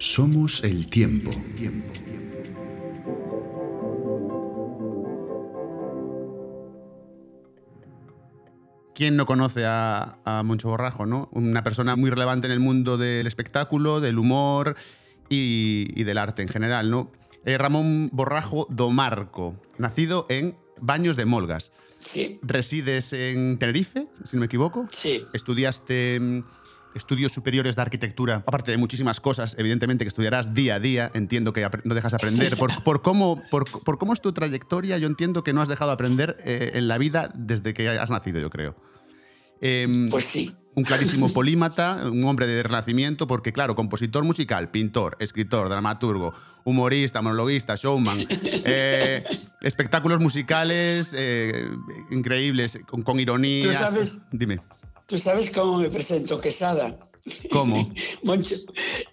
Somos el tiempo. ¿Quién no conoce a, a Moncho Borrajo, no? Una persona muy relevante en el mundo del espectáculo, del humor y, y del arte en general, ¿no? Eh, Ramón Borrajo Domarco, nacido en Baños de Molgas. Sí, Resides en Tenerife, si no me equivoco. sí. Estudiaste mm, estudios superiores de arquitectura, aparte de muchísimas cosas, evidentemente, que estudiarás día a día. Entiendo que no dejas de aprender. Por, por cómo, por, por cómo es tu trayectoria, yo entiendo que no has dejado de aprender eh, en la vida desde que has nacido, yo creo. Em, Pues sí. un clarísimo polímata, un hombre de renacimiento, porque claro, compositor musical, pintor, escritor, dramaturgo, humorista, monologuista, showman, eh, espectáculos musicales eh, increíbles, con, con ironías. Tú sabes- Dime, ¿Tú sabes cómo me presento Quesada? ¿cómo? Moncho,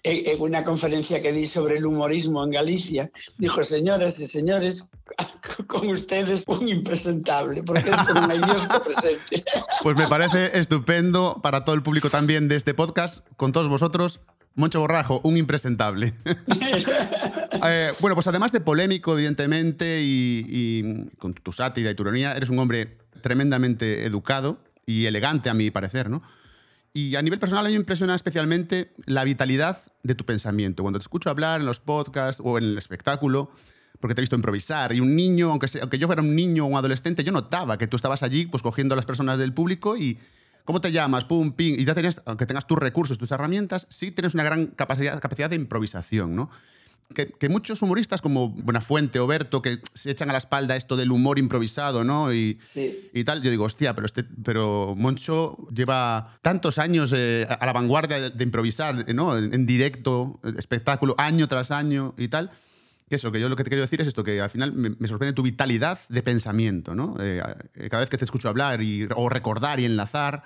en, una conferencia que di sobre el humorismo en Galicia, dijo, señoras y señores, con ustedes un impresentable, porque es como que presente. Pues me parece estupendo para todo el público también de este podcast, con todos vosotros. Moncho Borrajo, un impresentable. Eh, bueno, pues además de polémico, evidentemente, y, y con tu sátira y tu ironía, eres un hombre tremendamente educado y elegante, a mi parecer, ¿no? Y a nivel personal a mí me impresiona especialmente la vitalidad de tu pensamiento. Cuando te escucho hablar en los podcasts o en el espectáculo, porque te he visto improvisar, y un niño, aunque, sea- aunque yo fuera un niño o un adolescente, yo notaba que tú estabas allí pues cogiendo a las personas del público y ¿cómo te llamas? Pum, ping, y ya tenías, aunque tengas tus recursos, tus herramientas, sí tienes una gran capacidad, capacidad de improvisación, ¿no? Que, que muchos humoristas como Buenafuente o Berto, que se echan a la espalda esto del humor improvisado, ¿no? Y, Sí. y tal, yo digo, hostia, pero, este, pero Moncho lleva tantos años eh, a la vanguardia de, de improvisar, ¿no? En, en directo, espectáculo, año tras año y tal. Que eso, que yo lo que te quiero decir es esto, que al final me, me sorprende tu vitalidad de pensamiento, ¿no? Eh, eh, cada vez que te escucho hablar y, o recordar y enlazar,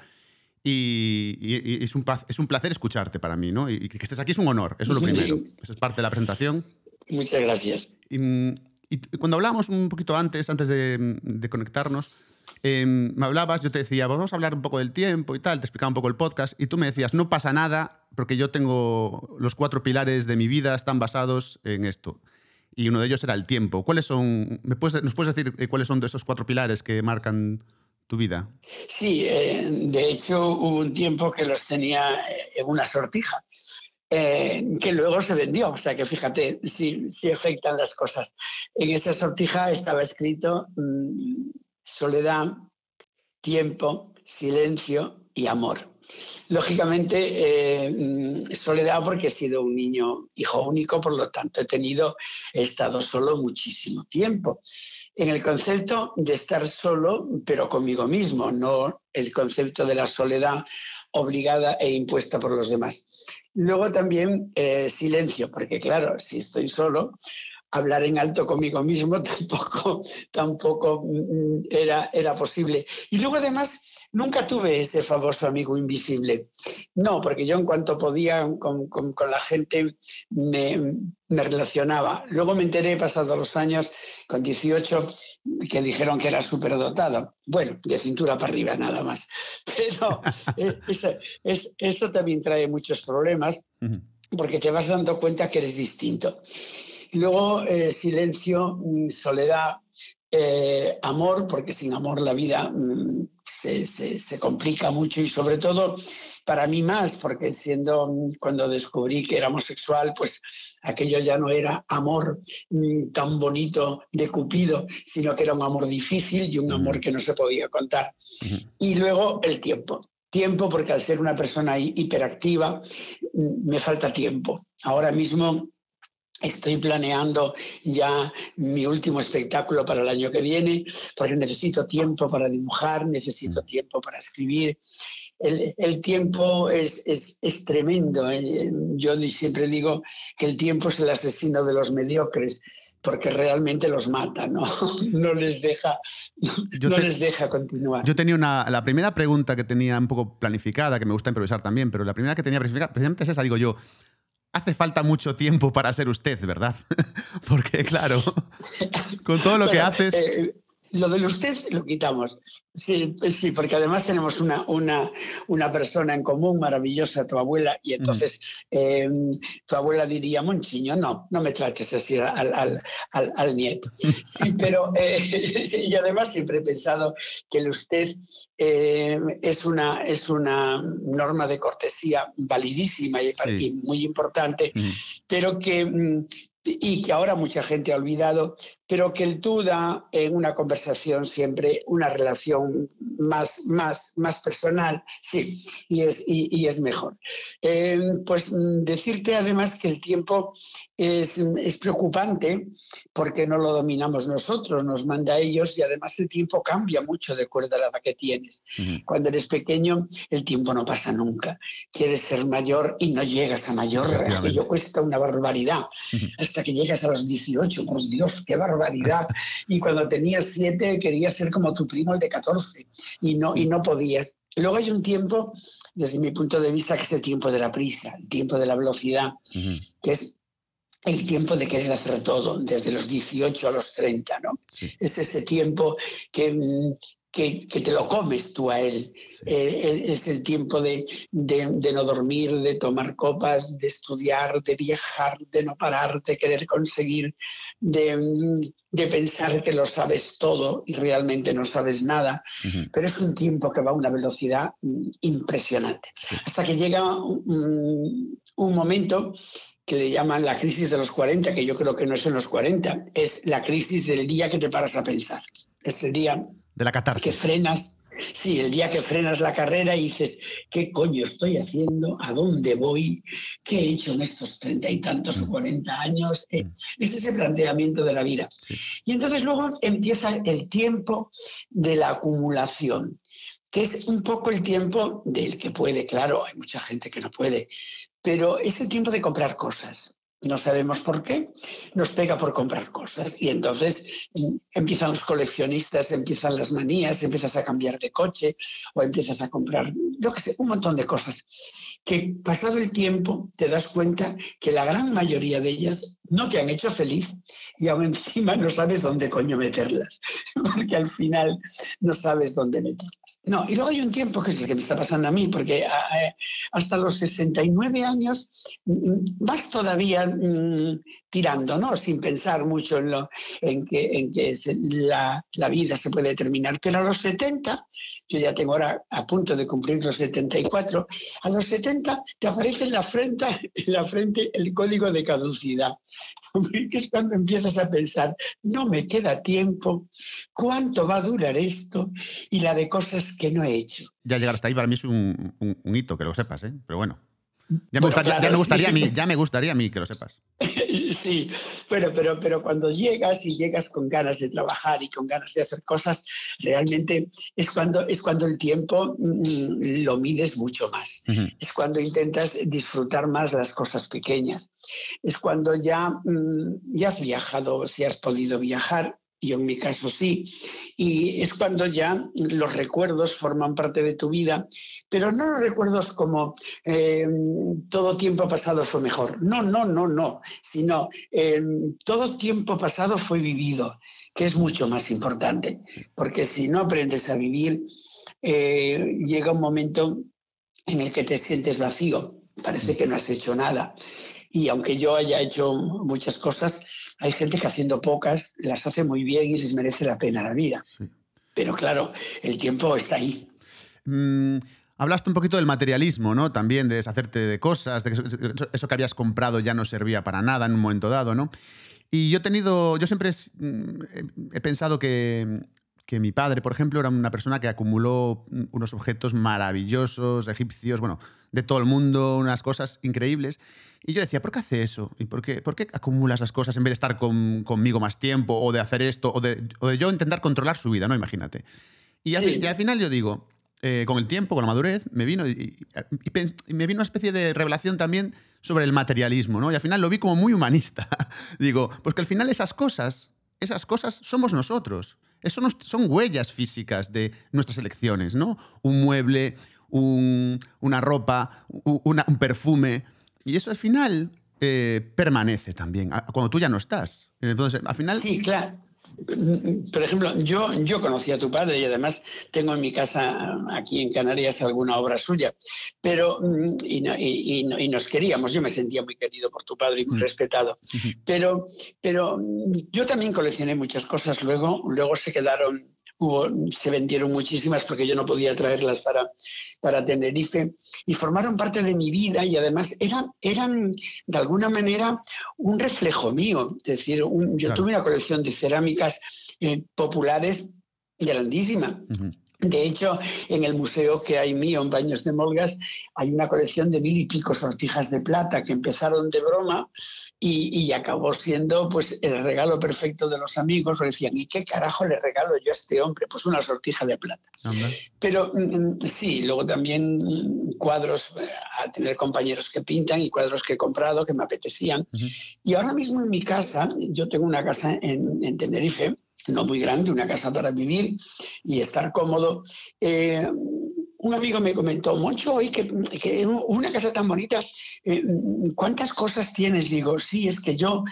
y, y- y es, un, es un placer escucharte para mí, ¿no? Y, y que estés aquí es un honor, eso es lo primero. Eso es parte de la presentación. Muchas gracias. Y, cuando hablábamos un poquito antes, antes de, de conectarnos, eh, me hablabas, yo te decía, vamos a hablar un poco del tiempo y tal, te explicaba un poco el podcast, y tú me decías, no pasa nada, porque yo tengo los cuatro pilares de mi vida están basados en esto. Y uno de ellos era el tiempo. ¿Cuáles son? ¿me puedes, ¿Nos puedes decir eh, cuáles son de esos cuatro pilares que marcan vida? Sí, eh, de hecho hubo un tiempo que los tenía eh, en una sortija, eh, que luego se vendió, o sea que fíjate si, si afectan las cosas. En esa sortija estaba escrito mm, soledad, tiempo, silencio y amor. Lógicamente, mm, soledad porque he sido un niño hijo único, por lo tanto he tenido, he estado solo muchísimo tiempo en el concepto de estar solo, pero conmigo mismo, no el concepto de la soledad obligada e impuesta por los demás. Luego también eh, silencio, porque claro, si estoy solo, hablar en alto conmigo mismo tampoco, tampoco mm, era, era posible. Y luego además nunca tuve ese famoso amigo invisible. No, porque yo en cuanto podía con, con- con la gente me, me relacionaba. Luego me enteré, pasados los años, con 18, que dijeron que era superdotado. Bueno, de cintura para arriba nada más. Pero eh, eso, es- eso también trae muchos problemas porque te vas dando cuenta que eres distinto. Luego, eh, silencio, mm, soledad, eh, amor, porque sin amor la vida mm, se, se- se complica mucho y sobre todo para mí más, porque siendo mm, cuando descubrí que era homosexual, pues aquello ya no era amor mm, tan bonito de Cupido, sino que era un amor difícil y un amor que no se podía contar. Y luego el tiempo. Tiempo porque al ser una persona hi- hiperactiva me falta tiempo. Ahora mismo estoy planeando ya mi último espectáculo para el año que viene porque necesito tiempo para dibujar, necesito tiempo para escribir. El, el tiempo es, es- es tremendo. eh. Yo siempre digo que el tiempo es el asesino de los mediocres porque realmente los mata, ¿no? No les deja, Yo no te- les deja continuar. Yo tenía una. La primera pregunta que tenía un poco planificada, que me gusta improvisar también, pero la primera que tenía planificada, precisamente es esa, digo yo. Hace falta mucho tiempo para ser usted, ¿verdad? Porque, claro, con todo lo que haces. Eh, lo del usted lo quitamos. Sí, sí, porque además tenemos una, una, una persona en común maravillosa, tu abuela, y entonces em, tu abuela diría, Monchiño, no, no me trates así al, al, al, nieto. Sí, pero eh, y además siempre he pensado que el usted em, es, una, es una norma de cortesía validísima y, muy importante, pero que mm, y que ahora mucha gente ha olvidado, pero que el tú da en una conversación siempre una relación más, más, más personal, sí, y es, y, es mejor. Eh, pues decirte además que el tiempo es, es, preocupante porque no lo dominamos nosotros, nos manda a ellos y además el tiempo cambia mucho de acuerdo a la edad que tienes. Cuando eres pequeño, el tiempo no pasa nunca. Quieres ser mayor y no llegas a mayor, aquello cuesta una barbaridad. Hasta que llegas a los 18, por Dios, qué barbaridad y cuando tenías siete querías ser como tu primo el de 14 y no, y no podías. Luego hay un tiempo, desde mi punto de vista, que es el tiempo de la prisa, el tiempo de la velocidad, que es el tiempo de querer hacer todo, desde los 18 a los 30, ¿no? Es ese tiempo que, mm, que, te lo comes tú a él. Eh, es el tiempo de, no dormir, de tomar copas, de estudiar, de viajar, de no parar, de querer conseguir, de, pensar que lo sabes todo y realmente no sabes nada. Pero es un tiempo que va a una velocidad mm, impresionante. Hasta que llega un, un momento que le llaman la crisis de los 40, que yo creo que no es en los 40, es la crisis del día que te paras a pensar. Es el día de la catarsis. Que frenas, sí, el día que frenas la carrera y dices, ¿qué coño estoy haciendo? ¿A dónde voy? ¿Qué he hecho en estos treinta y tantos o mm. cuarenta años? Eh, mm. es ese planteamiento de la vida. Y entonces luego empieza el tiempo de la acumulación que es un poco el tiempo del que puede, claro, hay mucha gente que no puede, pero es el tiempo de comprar cosas no sabemos por qué, nos pega por comprar cosas. Y entonces mm, empiezan los coleccionistas, empiezan las manías, empiezas a cambiar de coche o empiezas a comprar, yo qué sé, un montón de cosas. Que pasado el tiempo te das cuenta que la gran mayoría de ellas no te han hecho feliz y aún encima no sabes dónde coño meterlas, porque al final no sabes dónde meterlas. No, y luego hay un tiempo que es el que me está pasando a mí, porque ah, eh, hasta los 69 años mm, vas todavía mm, tirando, ¿no? Sin pensar mucho en, lo, en que, en que la, la, vida se puede terminar. Pero a los 70, yo ya tengo ahora a punto de cumplir los 74, a los 70 te aparece en la frente, en la frente el código de caducidad. que es cuando empiezas a pensar, no me queda tiempo, cuánto va a durar esto y la de cosas que no he hecho. Ya llegar hasta ahí para mí es un, hito, que lo sepas, ¿eh? pero bueno. Ya me, gustaría, a mí, ya me gustaría a mí que lo sepas. Sí, pero, pero, pero cuando llegas y llegas con ganas de trabajar y con ganas de hacer cosas, realmente es cuando, es cuando el tiempo mm, lo mides mucho más. Es cuando intentas disfrutar más las cosas pequeñas. Es cuando ya, mm, ya has viajado, si has podido viajar, yo en mi caso sí, y es cuando ya los recuerdos forman parte de tu vida, pero no los recuerdos como eh, todo tiempo pasado fue mejor, no, no, no, no, sino eh, todo tiempo pasado fue vivido, que es mucho más importante, porque si no aprendes a vivir, eh, llega un momento en el que te sientes vacío, parece que no has hecho nada. Y aunque yo haya hecho muchas cosas, hay gente que haciendo pocas las hace muy bien y les merece la pena la vida. Pero claro, el tiempo está ahí. Mm, hablaste un poquito del materialismo, ¿no? También de deshacerte de cosas, de que eso, que habías comprado ya no servía para nada en un momento dado, ¿no? Y yo he tenido, yo siempre mm, he, pensado que, que mi padre, por ejemplo, era una persona que acumuló unos objetos maravillosos, egipcios, bueno, de todo el mundo, unas cosas increíbles. Y yo decía, ¿por qué hace eso? ¿Y por qué, por qué acumula esas cosas en vez de estar conmigo más tiempo o de hacer esto o de, yo intentar controlar su vida, ¿no? Imagínate. Y al, final yo digo, eh, con el tiempo, con la madurez, me vino, y, me vino una especie de revelación también sobre el materialismo, ¿no? Y al final lo vi como muy humanista. digo, pues que al final esas cosas, esas cosas somos nosotros. Eso son huellas físicas de nuestras elecciones, ¿no? Un mueble, una ropa, un perfume. Y eso al final eh, permanece también, cuando tú ya no estás. Entonces, al final... Sí, claro. Por ejemplo, yo, yo conocí a tu padre y además tengo en mi casa aquí en Canarias alguna obra suya, pero mm, y, y, nos queríamos, yo me sentía muy querido por tu padre y muy mm. respetado, pero, pero mm, yo también coleccioné muchas cosas, luego, luego se quedaron se vendieron muchísimas porque yo no podía traerlas para, para Tenerife y formaron parte de mi vida y además eran, eran de alguna manera un reflejo mío. Es decir, yo tuve una colección de cerámicas eh, populares grandísima. De hecho, en el museo que hay mío en Baños de Molgas hay una colección de mil y pico sortijas de plata que empezaron de broma y, acabó siendo pues el regalo perfecto de los amigos. decían, ¿y qué carajo le regalo yo a este hombre? Pues una sortija de plata. Pero mm, sí, luego también mm, cuadros, eh, a tener compañeros que pintan y cuadros que he comprado que me apetecían. Y ahora mismo en mi casa, yo tengo una casa en, en Tenerife, no muy grande, una casa para vivir y estar cómodo. Eh, un amigo me comentó, mucho hoy que, que, una casa tan bonita, eh, ¿cuántas cosas tienes? Digo, sí, es que yo,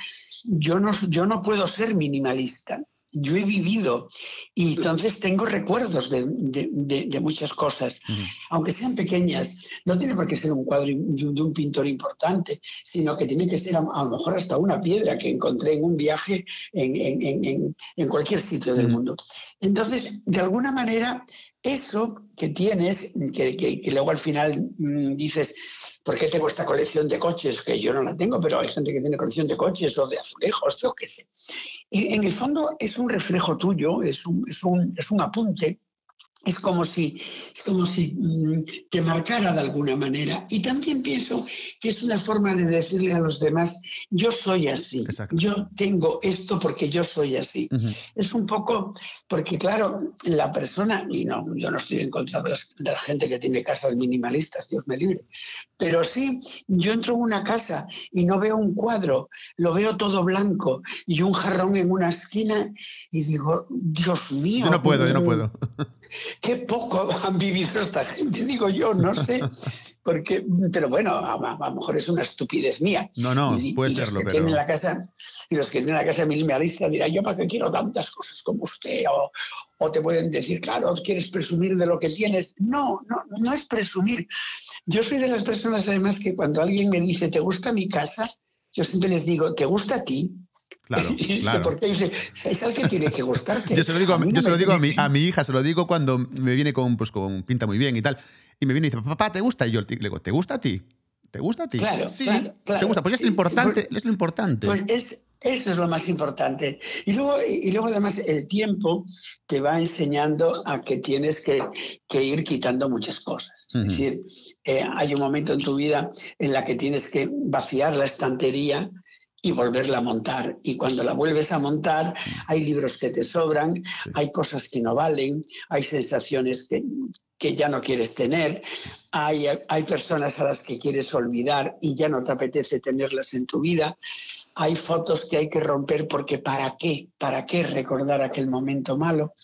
yo, no, yo no puedo ser minimalista. Yo he vivido y entonces tengo recuerdos de, de, muchas cosas, aunque sean pequeñas. No tiene por qué ser un cuadro de un pintor importante, sino que tiene que ser a, lo mejor hasta una piedra que encontré en un viaje en, en, en, en cualquier sitio del mundo. Entonces, de alguna manera, eso que tienes, que, luego al final mm, dices, ¿por qué tengo esta colección de coches? Que yo no la tengo, pero hay gente que tiene colección de coches o de azulejos, yo qué sé. Y en el fondo es un reflejo tuyo, es un, es un, es un apunte es como si, como si mm, te marcara de alguna manera. Y también pienso que es una forma de decirle a los demás, yo soy así, yo tengo esto porque yo soy así. Es un poco, porque claro, la persona, y no, yo no estoy en contra de, la gente que tiene casas minimalistas, Dios me libre, pero sí, yo entro en una casa y no veo un cuadro, lo veo todo blanco y un jarrón en una esquina y digo, Dios mío. Yo no puedo, yo no puedo. Qué poco han vivido esta gente, digo yo, no sé. Porque, pero bueno, a, lo mejor es una estupidez mía. No, no, puede serlo, pero... la casa, y los que tienen la casa minimalista dirán, yo para qué quiero tantas cosas como usted, o, o te pueden decir, claro, quieres presumir de lo que tienes. No, no, no es presumir. Yo soy de las personas, además, que cuando alguien me dice, ¿te gusta mi casa? Yo siempre les digo, ¿te gusta a ti? Claro, claro. Porque es al que tiene que gustarte. yo se lo digo, a, yo se lo digo a, mi, a mi hija, se lo digo cuando me viene con, pues, con pinta muy bien y tal. Y me viene y dice, papá, ¿te gusta? Y yo le digo, ¿te gusta a ti? ¿Te gusta a ti? Claro, sí, claro, ¿te gusta? Pues es lo importante, es lo importante. Pues es, eso es lo más importante. Y luego, y luego además el tiempo te va enseñando a que tienes que, que ir quitando muchas cosas. Es decir, eh, hay un momento en tu vida en la que tienes que vaciar la estantería y volverla a montar. Y cuando la vuelves a montar, hay libros que te sobran, hay cosas que no valen, hay sensaciones que, que ya no quieres tener, hay, hay personas a las que quieres olvidar y ya no te apetece tenerlas en tu vida, hay fotos que hay que romper porque ¿para qué? ¿Para qué recordar aquel momento malo?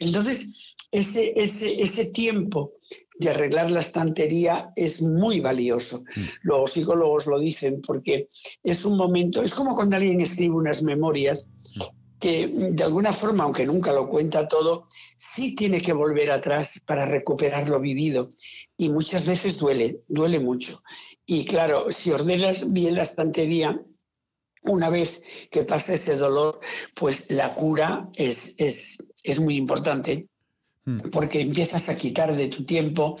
Entonces, ese, ese, ese tiempo de arreglar la estantería es muy valioso. Mm. Los psicólogos lo dicen porque es un momento, es como cuando alguien escribe unas memorias mm. que de alguna forma, aunque nunca lo cuenta todo, sí tiene que volver atrás para recuperar lo vivido. Y muchas veces duele, duele mucho. Y claro, si ordenas bien la estantería, una vez que pasa ese dolor, pues la cura es, es, es muy importante. Porque empiezas a quitar de tu tiempo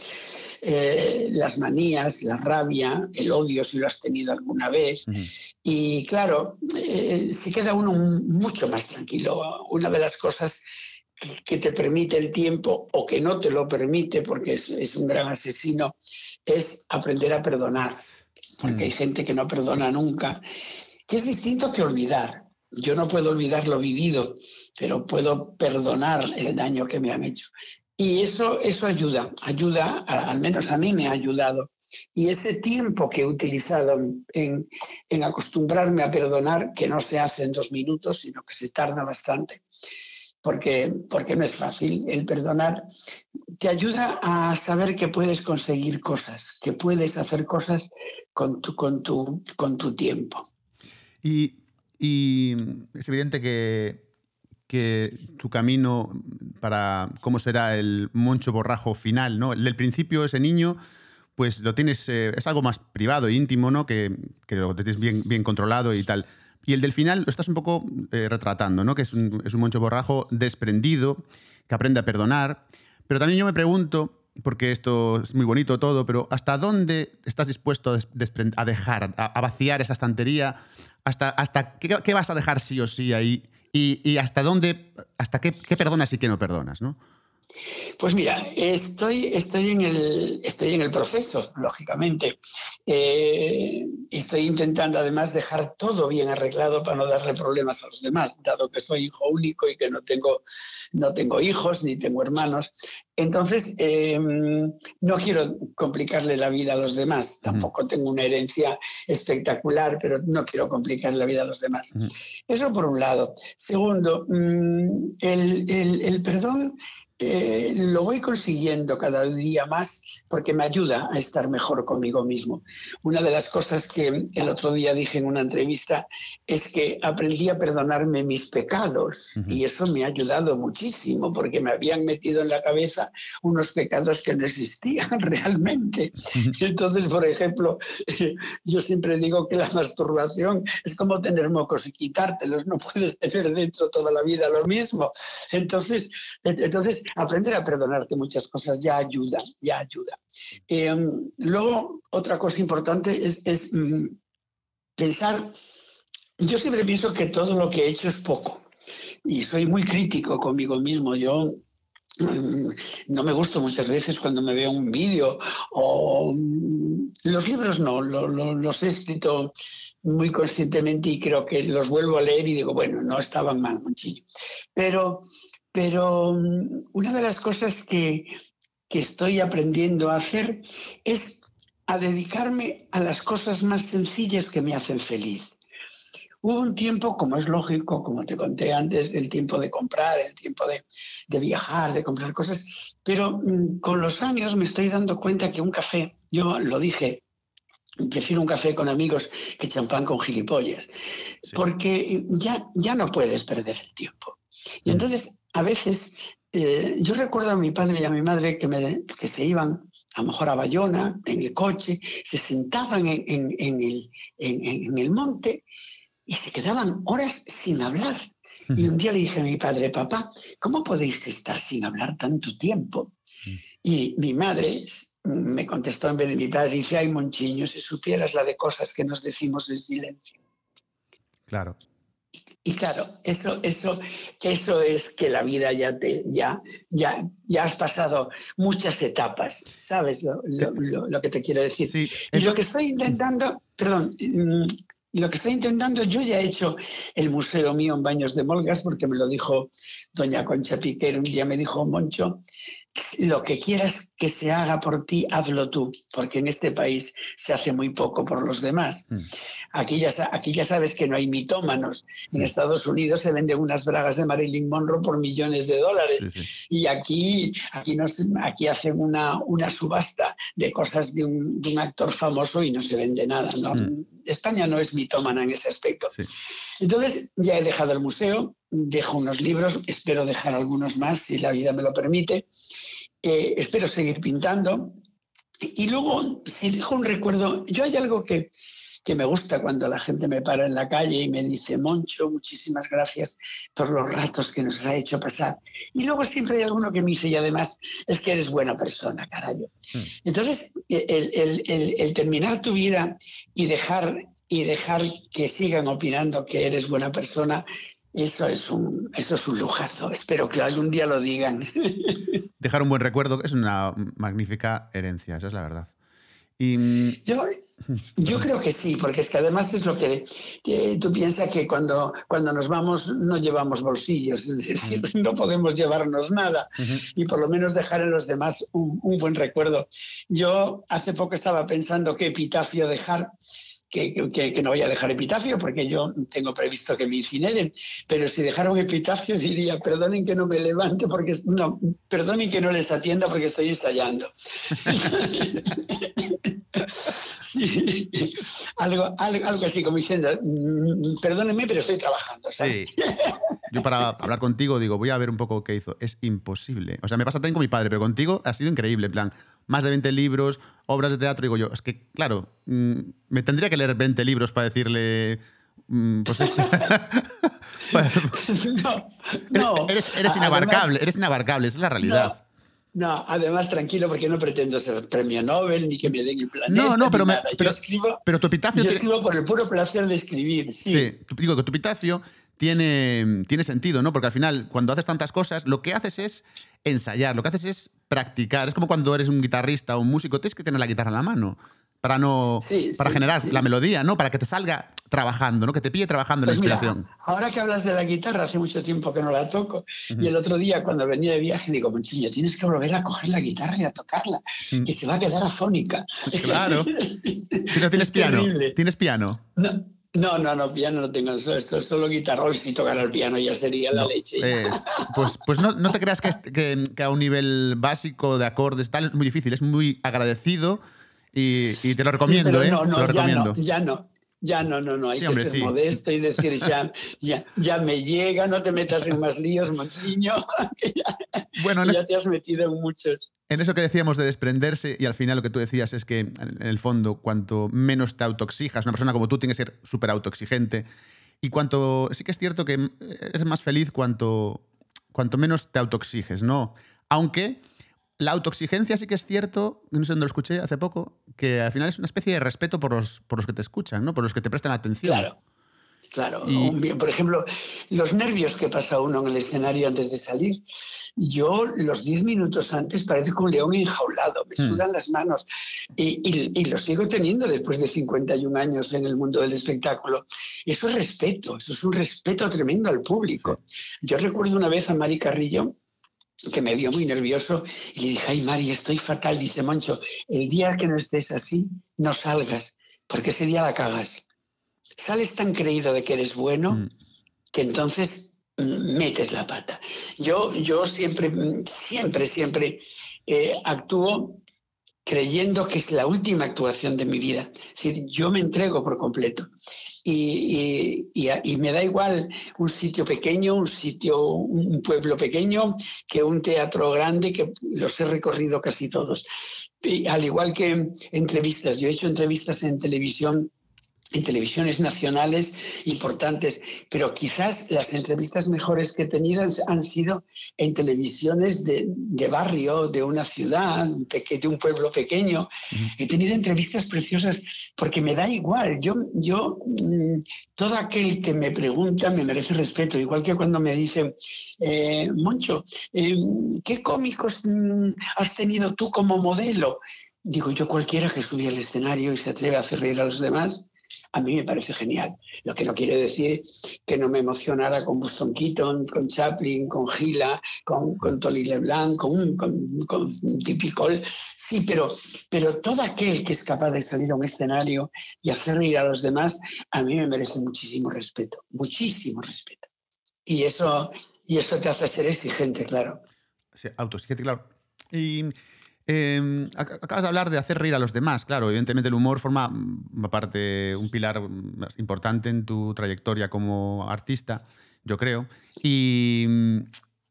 eh, las manías, la rabia, el odio si lo has tenido alguna vez. Y claro, eh, se queda uno mucho más tranquilo. Una de las cosas que te permite el tiempo o que no te lo permite porque es, un gran asesino es aprender a perdonar. Porque hay mm. gente que no perdona nunca, que es distinto que olvidar. Yo no puedo olvidar lo vivido, pero puedo perdonar el daño que me han hecho. Y eso, eso ayuda, ayuda, al menos a mí me ha ayudado. Y ese tiempo que he utilizado en, en, acostumbrarme a perdonar, que no se hace en dos minutos, sino que se tarda bastante, porque, porque no es fácil el perdonar, te ayuda a saber que puedes conseguir cosas, que puedes hacer cosas con tu, con tu, con tu tiempo. Y, y es evidente que que tu camino para cómo será el Moncho Borrajo final, ¿no? El del principio, ese niño, pues lo tienes, eh, es algo más privado, íntimo, ¿no? Que, que lo tienes bien, bien controlado y tal. Y el del final lo estás un poco eh, retratando, ¿no? Que es un, es un Moncho Borrajo desprendido, que aprende a perdonar. Pero también yo me pregunto, porque esto es muy bonito todo, pero ¿hasta dónde estás dispuesto a, a dejar, a, vaciar esa estantería? ¿Hasta, hasta qué, vas a dejar sí o sí ahí? Y, y hasta dónde, hasta qué, qué, perdonas y qué no perdonas, ¿no? Pues mira, estoy, estoy, en, el, estoy en el proceso, lógicamente. Eh, estoy intentando además dejar todo bien arreglado para no darle problemas a los demás, dado que soy hijo único y que no tengo, no tengo hijos ni tengo hermanos. Entonces, eh, no quiero complicarle la vida a los demás. Tampoco tengo una herencia espectacular, pero no quiero complicar la vida a los demás. Eso por un lado. Segundo, mm, el, el, el perdón eh, lo voy consiguiendo cada día más porque me ayuda a estar mejor conmigo mismo. Una de las cosas que el otro día dije en una entrevista es que aprendí a perdonarme mis pecados y eso me ha ayudado muchísimo porque me habían metido en la cabeza unos pecados que no existían realmente. Entonces, por ejemplo, yo siempre digo que la masturbación es como tener mocos y quitártelos, no puedes tener dentro toda la vida lo mismo. Entonces, entonces aprender a perdonarte muchas cosas ya ayuda, ya ayuda. Em, luego, otra cosa importante es, mm, pensar, yo siempre pienso que todo lo que he hecho es poco y soy muy crítico conmigo mismo. Yo mm, no me gusto muchas veces cuando me veo un vídeo o mm, los libros no, los he escrito muy conscientemente y creo que los vuelvo a leer y digo, bueno, no estaban mal, muchillo. Pero pero mm, una de las cosas que, estoy aprendiendo a hacer es a dedicarme a las cosas más sencillas que me hacen feliz. Hubo un tiempo, como es lógico, como te conté antes, el tiempo de comprar, el tiempo de, viajar, de comprar cosas, pero mm, con los años me estoy dando cuenta que un café, yo lo dije, prefiero un café con amigos que champán con gilipollas, porque ya, ya no puedes perder el tiempo. Y mm. entonces a veces, eh, yo recuerdo a mi padre y a mi madre que, me, que se iban a lo mejor a Bayona, en el coche, se sentaban en, el, en, el monte y se quedaban horas sin hablar. Y un día le dije a mi padre, papá, ¿cómo podéis estar sin hablar tanto tiempo? Mm. Y mi madre me contestó en vez de mi padre, dice, ay, Monchiño, si supieras la de cosas que nos decimos en silencio. Claro. Y claro, eso, eso, eso es que la vida ya te, ya, ya, ya has pasado muchas etapas, ¿sabes lo, lo, que te quiero decir? y lo que estoy intentando, perdón, mm, lo que estoy intentando, yo ya he hecho el museo mío en Baños de Molgas, porque me lo dijo doña Concha Piquer, un día me dijo, Moncho, lo que quieras que se haga por ti, hazlo tú, porque en este país se hace muy poco por los demás. Mm. Aquí, ya, aquí ya sabes que no hay mitómanos. En mm. Estados Unidos se venden unas bragas de Marilyn Monroe por millones de dólares. Y aquí, aquí, aquí hacen una, una subasta de cosas de un, actor famoso y no se vende nada. Mm. España no es mitómana en ese aspecto. Entonces, ya he dejado el museo, dejo unos libros, espero dejar algunos más si la vida me lo permite. Eh, espero seguir pintando. Y luego, si dejo un recuerdo, yo hay algo que, que me gusta cuando la gente me para en la calle y me dice, Moncho, muchísimas gracias por los ratos que nos ha hecho pasar. Y luego siempre hay alguno que me dice, y además es que eres buena persona, carajo. Hmm. Entonces, el, el, el, terminar tu vida y dejar, y dejar que sigan opinando que eres buena persona eso es un, eso es un lujazo. Espero que algún día lo digan. Dejar un buen recuerdo es una magnífica herencia, esa es la verdad. Y... Mm, yo, yo creo que sí, porque es que además es lo que, tú piensas que cuando, cuando nos vamos no llevamos bolsillos, es decir, no podemos llevarnos nada y por lo menos dejar en los demás un, un buen recuerdo. Yo hace poco estaba pensando qué epitafio dejar que, no voy a dejar epitafio porque yo tengo previsto que me incineren, pero si dejara un epitafio diría, perdonen que no me levante porque, no, perdonen que no les atienda porque estoy ensayando. algo, algo, así como diciendo, mm, perdóneme, pero estoy trabajando. Sí. Yo para hablar contigo digo, voy a ver un poco qué hizo. Es imposible. O sea, me pasa también con mi padre, pero contigo ha sido increíble. En plan, más de 20 libros, obras de teatro. Digo yo, es que, claro, mm, me tendría que leer 20 libros para decirle... Mm, pues esto. no, eres, eres inabarcable, eres inabarcable, esa es la realidad. No, además tranquilo porque no pretendo ser premio Nobel ni que me den el planeta. No, no, pero, pero, escribo, pero tu epitafio... Yo escribo por el puro placer de escribir, sí. Sí, digo que tu epitafio tiene, tiene sentido, ¿no? Porque al final, cuando haces tantas cosas, lo que haces es ensayar, lo que haces es practicar. Es como cuando eres un guitarrista o un músico, tienes que tener la guitarra en la mano para no para generar la melodía, ¿no? Para que te salga trabajando, ¿no? Que te pille trabajando la pues inspiración. ahora que hablas de la guitarra, hace mucho tiempo que no la toco. Y el otro día, cuando venía de viaje, digo, Monchiño, tienes que volver a coger la guitarra y a tocarla, que se va a quedar afónica. Claro. no tienes piano. ¿Tienes piano? No. No, no, piano no tengo, solo, solo guitarra. Si tocara el piano ya sería la leche. pues pues no, no te creas que, que, que, a un nivel básico de acordes tal es muy difícil, es muy agradecido y, te lo recomiendo, ¿eh? No, no, lo recomiendo. Ya no, ya no. no, no, Hay que ser modesto y decir, ya, ya, ya, me llega, no te metas en más líos, Monchiño. ya, bueno, ya te has metido en muchos. En eso que decíamos de desprenderse, y al final lo que tú decías es que, en el fondo, cuanto menos te autoexijas, una persona como tú tiene que ser súper autoexigente, y cuanto. Sí que es cierto que eres más feliz cuanto, cuanto menos te autoexiges, ¿no? Aunque la autoexigencia sí que es cierto, no sé dónde lo escuché hace poco, que al final es una especie de respeto por los, por los que te escuchan, ¿no? por los que te prestan atención. Claro. Claro, por ejemplo, los nervios que pasa uno en el escenario antes de salir, yo los 10 minutos antes parezco un león enjaulado, me hmm. sudan las manos y, y, lo sigo teniendo después de 51 años en el mundo del espectáculo. Eso es respeto, eso es un respeto tremendo al público. Yo recuerdo una vez a Mari Carrillo, que me vio muy nervioso y le dije, ay Mari, estoy fatal. Dice Moncho, el día que no estés así, no salgas, porque ese día la cagas. Sales tan creído de que eres bueno mm. que entonces mm, metes la pata. Yo, yo siempre, siempre, siempre eh, actúo creyendo que es la última actuación de mi vida. Es decir, yo me entrego por completo y, me da igual un sitio pequeño, un sitio, un pueblo pequeño, que un teatro grande, que los he recorrido casi todos. al igual que entrevistas, yo he hecho entrevistas en televisión en televisiones nacionales importantes, pero quizás las entrevistas mejores que he tenido han, sido en televisiones de, barrio, de una ciudad, de, un pueblo pequeño. He tenido entrevistas preciosas porque me da igual. Yo, yo, mm, todo aquel que me pregunta me merece respeto, igual que cuando me dicen, eh, Moncho, eh, ¿qué cómicos mm, has tenido tú como modelo? Digo, yo cualquiera que sube al escenario y se atreve a hacer reír a los demás, a mí me parece genial. Lo que no quiere decir que no me emocionara con Buston Keaton, con Chaplin, con Gila, con, con Tony LeBlanc, con, con, con Sí, pero, pero todo aquel que es capaz de salir a un escenario y hacer reír a los demás, a mí me merece muchísimo respeto, muchísimo respeto. Y eso, y eso te hace ser exigente, claro. Sí, autoexigente, claro. Y Em, acabas de hablar de hacer reír a los demás, claro, evidentemente el humor forma mm, parte, un pilar importante en tu trayectoria como artista, yo creo. Y, mm,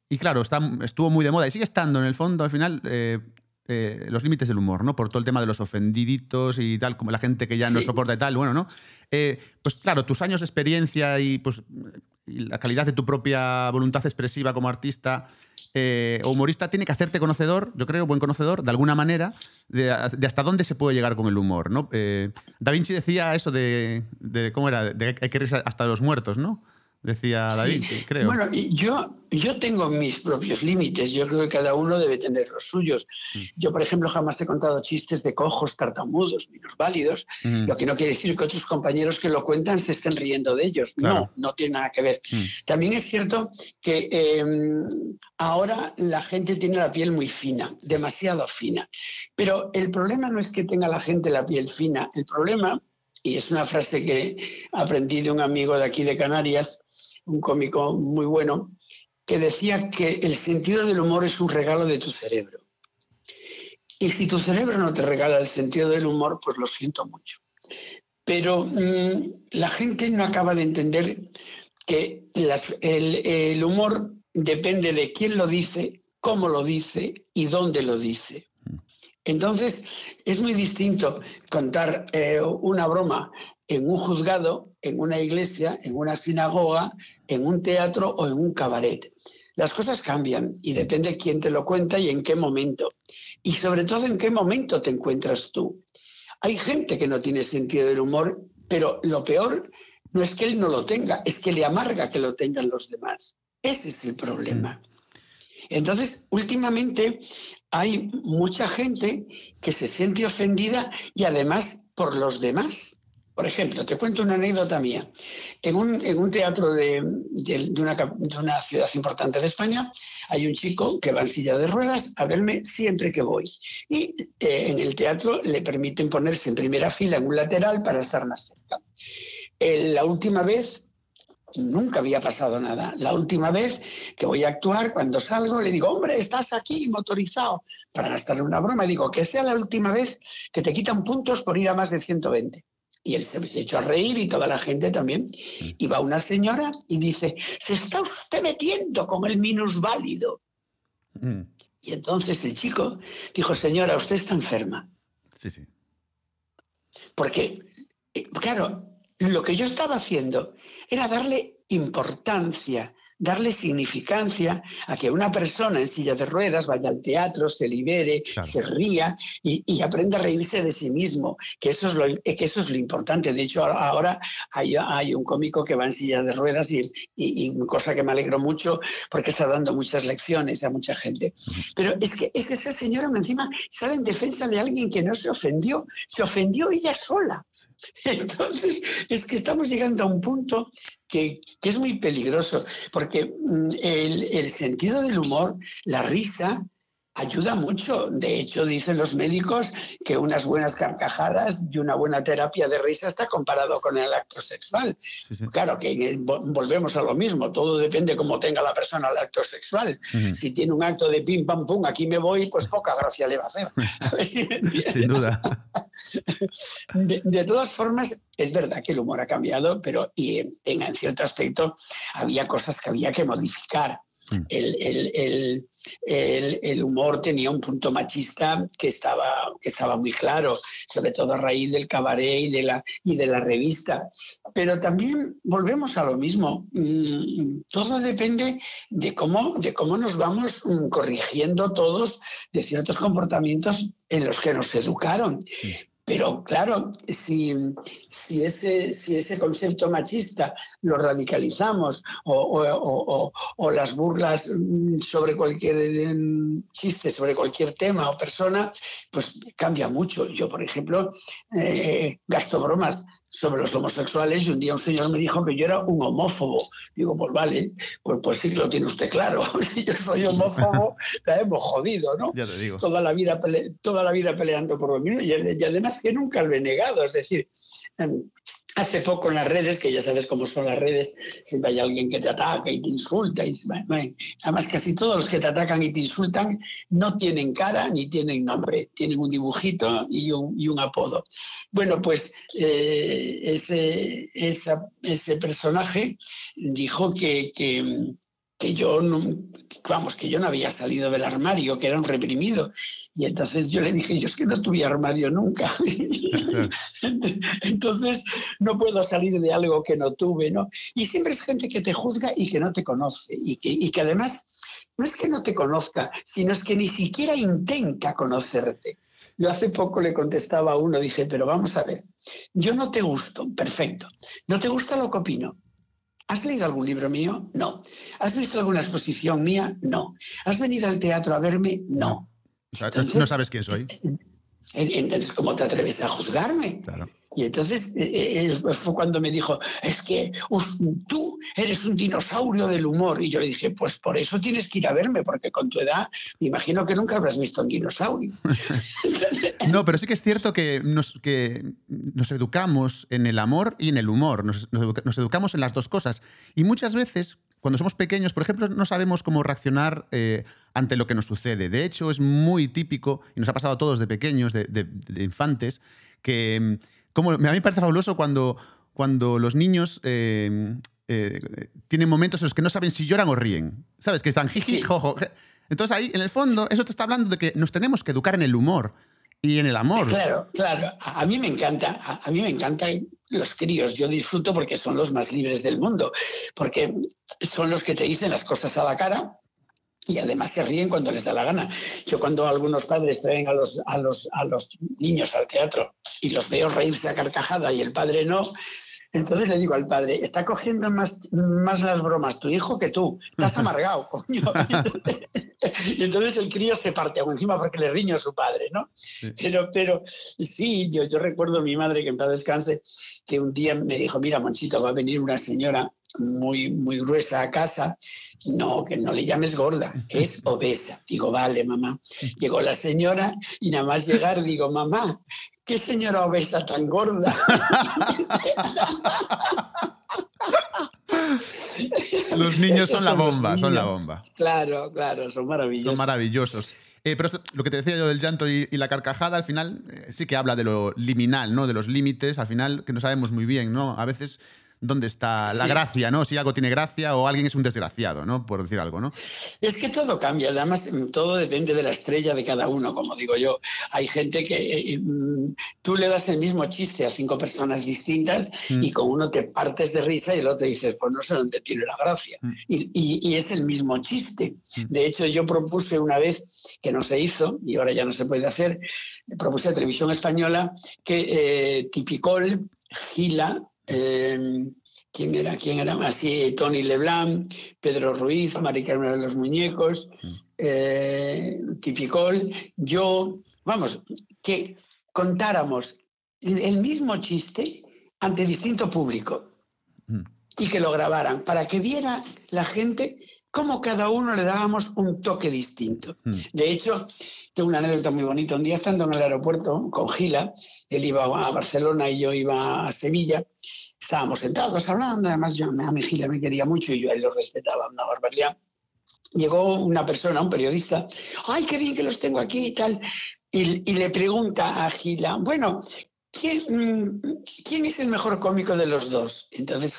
y claro, está, estuvo muy de moda y sigue estando en el fondo, al final, eh, eh, los límites del humor, ¿no? Por todo el tema de los ofendiditos y tal, como la gente que ya no soporta y tal, bueno, ¿no? Eh, pues claro, tus años de experiencia y, pues, y la calidad de tu propia voluntad expresiva como artista eh, humorista tiene que hacerte conocedor, yo creo, buen conocedor, de alguna manera, de, hasta dónde se puede llegar con el humor. ¿no? Eh, da Vinci decía eso de, de ¿cómo era? De que hay que ir hasta los muertos, ¿no? Decía David, creo. Bueno, yo, yo tengo mis propios límites, yo creo que cada uno debe tener los suyos. Mm. Yo, por ejemplo, jamás he contado chistes de cojos, tartamudos, válidos, mm. lo que no quiere decir que otros compañeros que lo cuentan se estén riendo de ellos. No, no tiene nada que ver. Mm. También es cierto que em, ahora la gente tiene la piel muy fina, demasiado fina. Pero el problema no es que tenga la gente la piel fina, el problema y es una frase que aprendí de un amigo de aquí de Canarias, un cómico muy bueno, que decía que el sentido del humor es un regalo de tu cerebro. Y si tu cerebro no te regala el sentido del humor, pues lo siento mucho. pero mm, la gente no acaba de entender que el, humor depende de quién lo dice, cómo lo dice y dónde lo dice. Entonces, es muy distinto contar eh, una broma en un juzgado, en una iglesia, en una sinagoga, en un teatro o en un cabaret. Las cosas cambian y depende quién te lo cuenta y en qué momento. Y sobre todo en qué momento te encuentras tú. Hay gente que no tiene sentido del humor, pero lo peor no es que él no lo tenga, es que le amarga que lo tengan los demás. Ese es el problema. Entonces, últimamente hay mucha gente que se siente ofendida y además por los demás. Por ejemplo, te cuento una anécdota mía. En un, teatro de, una, ciudad importante de España hay un chico que va en silla de ruedas a verme siempre que voy. Y eh, en el teatro le permiten ponerse en primera fila en un lateral para estar más cerca. Eh, la última vez nunca había pasado nada. La última vez que voy a actuar, cuando salgo, le digo, hombre, estás aquí motorizado. Para gastarle una broma, digo, que sea la última vez que te quitan puntos por ir a más de 120. Y él se echó a reír y toda la gente también. Y va una señora y dice, se está usted metiendo con el minusválido. Mm. Y entonces el chico dijo, señora, usted está enferma. Sí, sí. Porque, eh, claro, lo que yo estaba haciendo era darle importancia darle significancia a que una persona en silla de ruedas vaya al teatro, se libere, se ría y, aprenda a reírse de sí mismo, que eso es lo, que eso es lo importante. De hecho, ahora hay, hay un cómico que va en silla de ruedas y, y, cosa que me alegro mucho porque está dando muchas lecciones a mucha gente. Pero es que, es que esa señora encima sale en defensa de alguien que no se ofendió, se ofendió ella sola. Entonces, es que estamos llegando a un punto que, es muy peligroso, porque mm, el, sentido del humor, la risa, ayuda mucho. De hecho, dicen los médicos que unas buenas carcajadas y una buena terapia de risa está comparado con el acto sexual. Claro que volvemos a lo mismo, todo depende cómo tenga la persona el acto sexual. Si tiene un acto de pim pam pum, aquí me voy, pues poca gracia le va a hacer. Sin duda. De, todas formas, es verdad que el humor ha cambiado, pero y en, en cierto aspecto había cosas que había que modificar. Mm. El, humor tenía un punto machista que estaba, que estaba muy claro, sobre todo a raíz del cabaret y de, la, y de la revista. Pero también volvemos a lo mismo. Mm, todo depende de cómo, de cómo nos vamos mm, corrigiendo todos de ciertos comportamientos en los que nos educaron. Pero claro, si, ese concepto machista lo radicalizamos o, las burlas mm, sobre cualquier mm, chiste, sobre cualquier tema o persona, pues cambia mucho. Yo, por ejemplo, eh, gasto bromas sobre los homosexuales y un día un señor me dijo que yo era un homófobo. Digo, pues vale, pues, pues sí que lo tiene usted claro. si yo soy homófobo, la hemos jodido, ¿no? Ya te digo. Toda la vida, toda la vida peleando por lo mismo y, y además que nunca lo he negado. Es decir, em, Hace poco en las redes, que ya sabes cómo son las redes, siempre hay alguien que te ataca y te insulta. Y, además, casi todos los que te atacan y te insultan no tienen cara ni tienen nombre, tienen un dibujito y un, apodo. Bueno, pues eh, ese, personaje dijo que yo no, vamos, que yo no había salido del armario, que era un reprimido. Y entonces yo le dije, yo es que no tuve armario nunca. entonces no puedo salir de algo que no tuve, ¿no? Y siempre es gente que te juzga y que no te conoce. Y que, y que además no es que no te conozca, sino es que ni siquiera intenta conocerte. Yo hace poco le contestaba a uno, dije, pero vamos a ver, yo no te gusto, perfecto. ¿No te gusta lo que opino? ¿Has leído algún libro mío? No. ¿Has visto alguna exposición mía? No. ¿Has venido al teatro a verme? No. no sabes quién soy. Entonces, ¿cómo te atreves a juzgarme? Claro. Y entonces eh, eh, fue cuando me dijo, es que tú eres un dinosaurio del humor. Y yo le dije, pues por eso tienes que ir a verme, porque con tu edad me imagino que nunca habrás visto un dinosaurio. no, pero sí que es cierto que nos, que nos educamos en el amor y en el humor, nos, educamos en las dos cosas. Y muchas veces, cuando somos pequeños, por ejemplo, no sabemos cómo reaccionar eh, ante lo que nos sucede. De hecho, es muy típico, y nos ha pasado a todos de pequeños, de, de infantes, que como, a mí me parece fabuloso cuando, cuando los niños eh, eh, tienen momentos en los que no saben si lloran o ríen. ¿Sabes? Que están jiji, jojo. Entonces ahí, en el fondo, eso te está hablando de que nos tenemos que educar en el humor y en el amor. Claro, claro. A, mí me encanta, a, mí me encantan los críos. Yo disfruto porque son los más libres del mundo, porque son los que te dicen las cosas a la cara y además se ríen cuando les da la gana. Yo cuando algunos padres traen a los, a los, a los niños al teatro y los veo reírse a carcajada y el padre no, entonces le digo al padre, está cogiendo más, más las bromas tu hijo que tú, estás amargado, coño. y entonces el crío se parte aún encima porque le riño a su padre, ¿no? Pero, pero sí, yo, yo recuerdo a mi madre, que en paz descanse, que un día me dijo, mira, Monchito, va a venir una señora muy, muy gruesa a casa, no, que no le llames gorda, es obesa. Digo, vale, mamá. Llegó la señora y nada más llegar digo, mamá, qué señora obesa tan gorda. Los niños son la bomba, son la bomba. Claro, claro, son maravillosos. Son maravillosos. Eh, pero lo que te decía yo del llanto y, la carcajada, al final eh, sí que habla de lo liminal, ¿no? De los límites, al final que no sabemos muy bien, ¿no? A veces dónde está la gracia, ¿no? Si algo tiene gracia o alguien es un desgraciado, ¿no? Por decir algo, ¿no? Es que todo cambia, además mm, todo depende de la estrella de cada uno, como digo yo. Hay gente que eh, eh, mm, tú le das el mismo chiste a cinco personas distintas mm. y con uno te partes de risa y el otro dices, pues no sé dónde tiene la gracia. Y, es el mismo chiste. De hecho, yo propuse una vez, que no se hizo y ahora ya no se puede hacer, propuse a Televisión Española que eh, Tipicol, Gila, eh, ¿Quién era? ¿Quién era más? Sí, Tony Leblanc, Pedro Ruiz, Mari Carmen de los Muñecos, eh, Tipicol, yo, vamos, que contáramos el mismo chiste ante distinto público mm. y que lo grabaran para que viera la gente cómo cada uno le dábamos un toque distinto. Mm. De hecho, tengo una anécdota muy bonita. Un día estando en el aeropuerto con Gila, él iba a Barcelona y yo iba a Sevilla, estábamos sentados hablando, además yo, a mi Gila me quería mucho y yo a él lo respetaba, una barbaridad. Llegó una persona, un periodista, ay, qué bien que los tengo aquí y tal, y, y le pregunta a Gila, bueno, ¿Quién, ¿quién, es el mejor cómico de los dos? Entonces,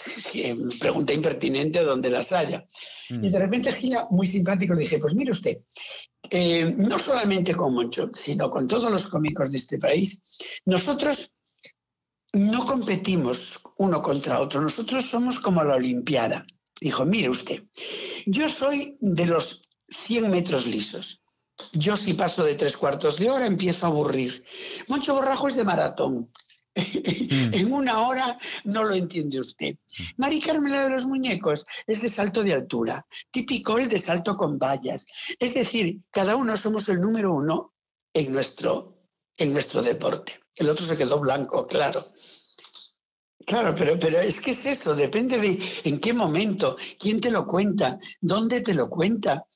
pregunta impertinente donde las haya. Mm. Y de repente Gila, muy simpático, le dije, pues mire usted, eh, no solamente con Moncho, sino con todos los cómicos de este país, nosotros no competimos uno contra otro, nosotros somos como la Olimpiada. Dijo, mire usted, yo soy de los 100 metros lisos. Yo si paso de tres cuartos de hora empiezo a aburrir. Moncho Borrajo es de maratón. Mm. en una hora no lo entiende usted. Mm. Mari Carmela de los Muñecos es de salto de altura. Típico el de salto con vallas. Es decir, cada uno somos el número uno en nuestro, en nuestro deporte. El otro se quedó blanco, claro. Claro, pero, pero es que es eso, depende de en qué momento, quién te lo cuenta, dónde te lo cuenta.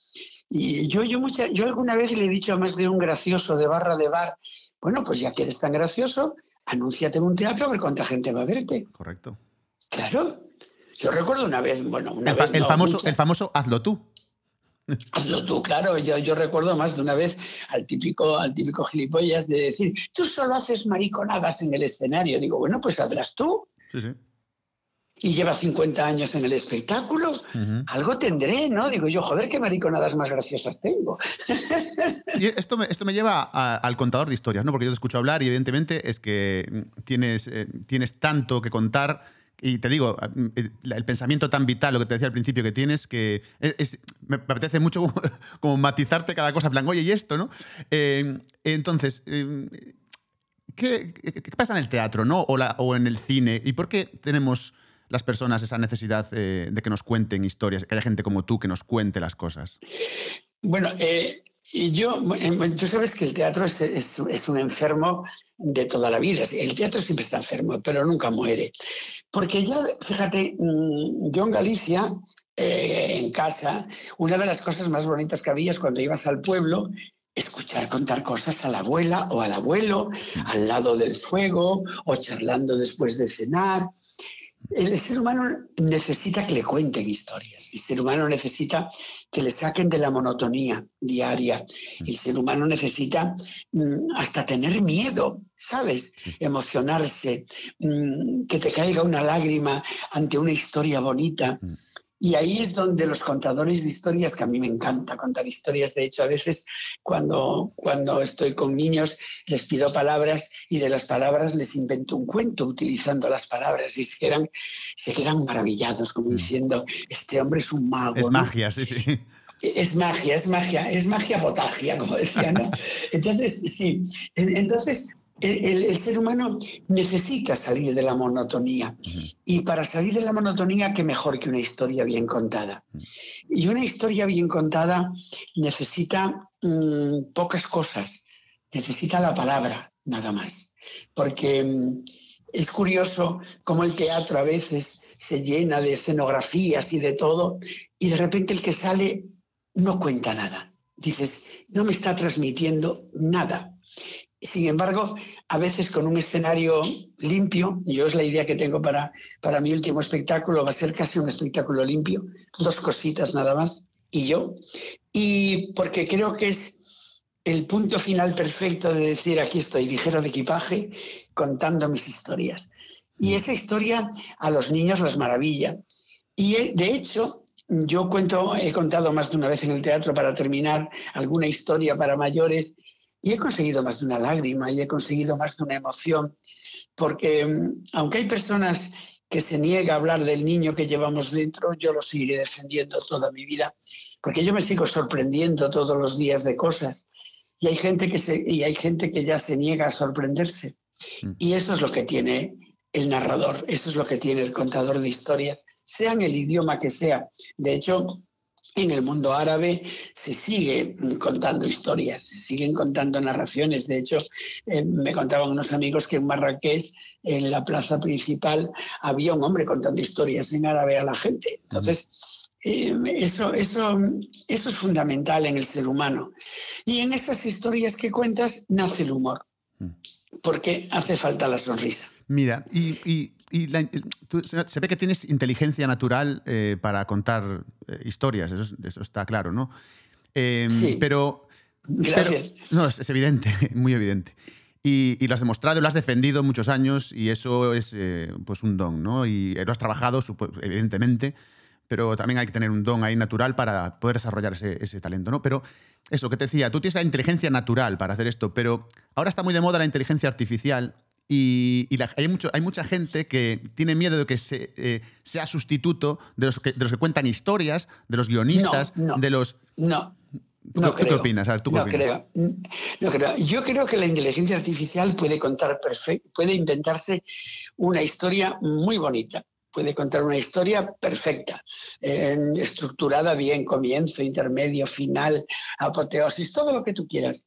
Y yo, yo, mucha, yo alguna vez le he dicho a más de un gracioso de barra de bar, bueno, pues ya que eres tan gracioso, anúnciate en un teatro a ver cuánta gente va a verte. Correcto. Claro. Yo recuerdo una vez, bueno, una el, vez, el famoso, el famoso hazlo tú. Hazlo tú, claro. Yo, yo, recuerdo más de una vez al típico, al típico gilipollas de decir, tú solo haces mariconadas en el escenario. Digo, bueno, pues hazlas tú. Sí, sí y lleva 50 años en el espectáculo, algo tendré, ¿no? Digo yo, joder, qué mariconadas más graciosas tengo. y esto me, esto me lleva al contador de historias, ¿no? Porque yo te escucho hablar y evidentemente es que tienes, eh, tienes tanto que contar. Y te digo, eh, el pensamiento tan vital, lo que te decía al principio que tienes, que me apetece mucho como, matizarte cada cosa, en plan, oye, y esto, ¿no? Eh, entonces, ¿qué, pasa en el teatro, ¿no? O, o en el cine? ¿Y por qué tenemos las personas esa necesidad eh, de que nos cuenten historias, que haya gente como tú que nos cuente las cosas? Bueno, eh, yo, tú sabes que el teatro es, un enfermo de toda la vida. El teatro siempre está enfermo, pero nunca muere. Porque ya, fíjate, mm, yo en Galicia, eh, en casa, una de las cosas más bonitas que había es cuando ibas al pueblo escuchar contar cosas a la abuela o al abuelo, al lado del fuego o charlando después de cenar el ser humano necesita que le cuenten historias. El ser humano necesita que le saquen de la monotonía diaria. Mm. El ser humano necesita mm, hasta tener miedo, ¿sabes? Emocionarse, mm, que te caiga una lágrima ante una historia bonita. Y ahí es donde los contadores de historias, que a mí me encanta contar historias, de hecho a veces cuando, cuando estoy con niños les pido palabras y de las palabras les invento un cuento utilizando las palabras y se quedan, se quedan maravillados como mm. diciendo, este hombre es un mago. Es magia, sí, sí. Es magia, es magia, es magia potagia, como decía, ¿no? Entonces, sí, entonces el, ser humano necesita salir de la monotonía. Y para salir de la monotonía, qué mejor que una historia bien contada. Y una historia bien contada necesita mm, pocas cosas. Necesita la palabra, nada más. Porque mm, es curioso cómo el teatro a veces se llena de escenografías y de todo, y de repente el que sale no cuenta nada. Dices, no me está transmitiendo nada. Sin embargo, a veces con un escenario limpio, yo es la idea que tengo para, para mi último espectáculo, va a ser casi un espectáculo limpio, dos cositas nada más, y yo. Y porque creo que es el punto final perfecto de decir, aquí estoy, ligero de equipaje, contando mis historias. Y mm. esa historia a los niños les maravilla. Y eh, de hecho, yo cuento, he contado más de una vez en el teatro para terminar alguna historia para mayores y he conseguido más de una lágrima y he conseguido más de una emoción, porque mm, aunque hay personas que se niega a hablar del niño que llevamos dentro, yo lo seguiré defendiendo toda mi vida, porque yo me sigo sorprendiendo todos los días de cosas. Y hay gente que, se, y hay gente que ya se niega a sorprenderse. Mm. Y eso es lo que tiene el narrador, eso es lo que tiene el contador de historias, sea en el idioma que sea. De hecho, en el mundo árabe se sigue contando historias, se siguen contando narraciones. De hecho, eh, me contaban unos amigos que en Marrakech, en la plaza principal, había un hombre contando historias en árabe a la gente. Entonces, eh, eso, eso, eso es fundamental en el ser humano. Y en esas historias que cuentas nace el humor, porque hace falta la sonrisa. Mira, y y se ve que tienes inteligencia natural eh, para contar eh, historias, eso, está claro, ¿no? Em, sí. Pero. Gracias. no, es, evidente, muy evidente. Y, lo has demostrado, lo has defendido muchos años y eso es eh, pues un don, ¿no? Y lo has trabajado, evidentemente, pero también hay que tener un don ahí natural para poder desarrollar ese, ese talento, ¿no? Pero eso que te decía, tú tienes la inteligencia natural para hacer esto, pero ahora está muy de moda la inteligencia artificial y, hay, mucho, hay mucha gente que tiene miedo de que se, eh, sea sustituto de los, que, de los que cuentan historias, de los guionistas, de los... No. ¿Tú, qué opinas? ¿tú no, Creo. no creo. Yo creo que la inteligencia artificial puede contar perfecto, puede inventarse una historia muy bonita, puede contar una historia perfecta, estructurada bien, comienzo, intermedio, final, apoteosis, todo lo que tú quieras.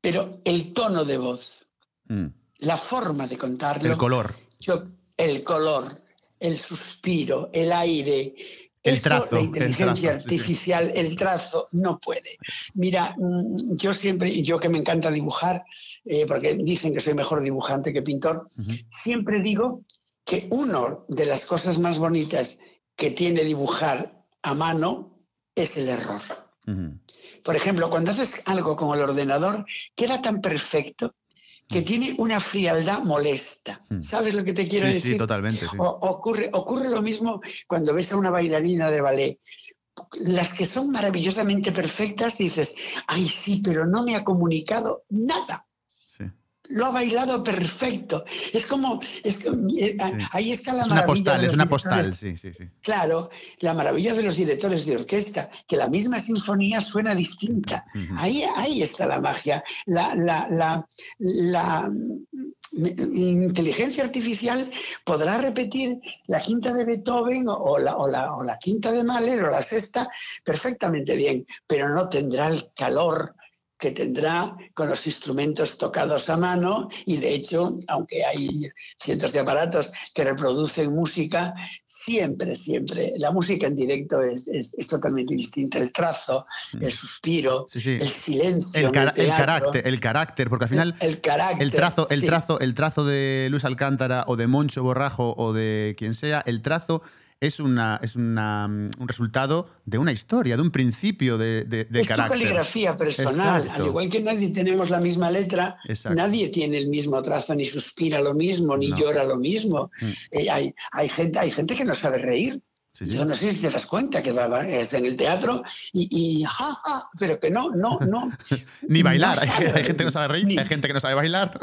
Pero el tono de voz, mm la forma de contarlo. El color. Yo, el color, el suspiro, el aire. El trazo. La inteligencia artificial, el trazo, no puede. Mira, mm, yo siempre, yo que me encanta dibujar, eh, porque dicen que soy mejor dibujante que pintor, siempre digo que una de las cosas más bonitas que tiene dibujar a mano es el error. Por ejemplo, cuando haces algo con el ordenador, queda tan perfecto que mm. tiene una frialdad molesta. Mm. ¿Sabes lo que te quiero decir? Sí, totalmente. ocurre, ocurre lo mismo cuando ves a una bailarina de ballet. Las que son maravillosamente perfectas dices, ay sí, pero no me ha comunicado nada lo ha bailado perfecto. Es como, es, ahí está la es una postal, es una postal, sí, sí, sí. Claro, la maravilla de los directores de orquesta, que la misma sinfonía suena distinta. ahí, ahí está la magia. La, la, la, inteligencia artificial podrá repetir la quinta de Beethoven o la, o la, o la quinta de Mahler o la sexta perfectamente bien, pero no tendrá el calor que tendrá con los instrumentos tocados a mano y de hecho, aunque hay cientos de aparatos que reproducen música, siempre, siempre, la música en directo es, es, totalmente distinta. El trazo, mm. el suspiro, el silencio. El, carácter, el carácter, porque al final el, carácter, el trazo, el, trazo, el trazo de Luis Alcántara o de Moncho Borrajo o de quien sea, el trazo es, una, es una, un resultado de una historia, de un principio de, de, de es carácter. tu caligrafía personal. Exacto. Al igual que nadie tenemos la misma letra, Exacto. nadie tiene el mismo trazo, ni suspira lo mismo, ni No. llora lo mismo. Mm. Eh, hay, hay, gente, hay gente que no sabe reír. Sí, sí. Yo no sé si te das cuenta que va, va, está en el teatro y, y ja, ja, pero que no, no, no. Ni bailar. no Hay, hay gente que no sabe reír, Ni- hay gente que no sabe bailar.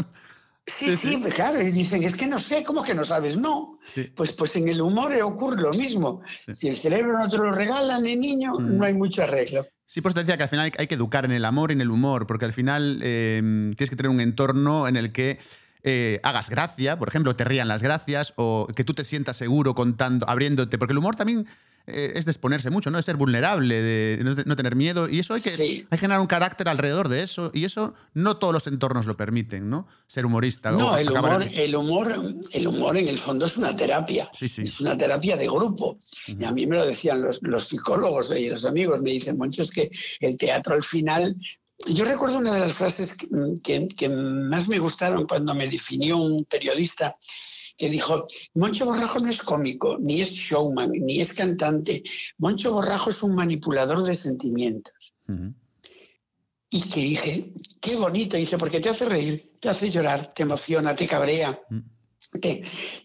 Sí, Sí, pues claro, y dicen, es que no sé, ¿cómo que no sabes? No. Sí. Pues, pues en el humor ocurre lo mismo. Sí. Si el cerebro no te lo regalan, el niño, Mm. no hay mucho arreglo. Sí, pues te decía que al final hay- hay que educar en el amor y en el humor, porque al final eh, tienes que tener un entorno en el que eh, hagas gracia, por ejemplo, te rían las gracias, o que tú te sientas seguro contando, abriéndote, porque el humor también eh, es exponerse mucho, ¿no? Es ser vulnerable, de no, no tener miedo, y eso hay que, Sí. hay que generar un carácter alrededor de eso, y eso no todos los entornos lo permiten, ¿no? Ser humorista. No, o el humor, en- el, humor, el humor en el fondo es una terapia. Sí, sí. Es una terapia de grupo. Y a mí me lo decían los, los psicólogos y los amigos. Me dicen, Moncho, es que el teatro al final... Yo recuerdo una de las frases que, que- que más me gustaron cuando me definió un periodista que dijo, Moncho Borrajo no es cómico, ni es showman, ni es cantante. Moncho Borrajo es un manipulador de sentimientos. Y que dije, qué bonito, dice, porque te hace reír, te hace llorar, te emociona, te cabrea. Mm.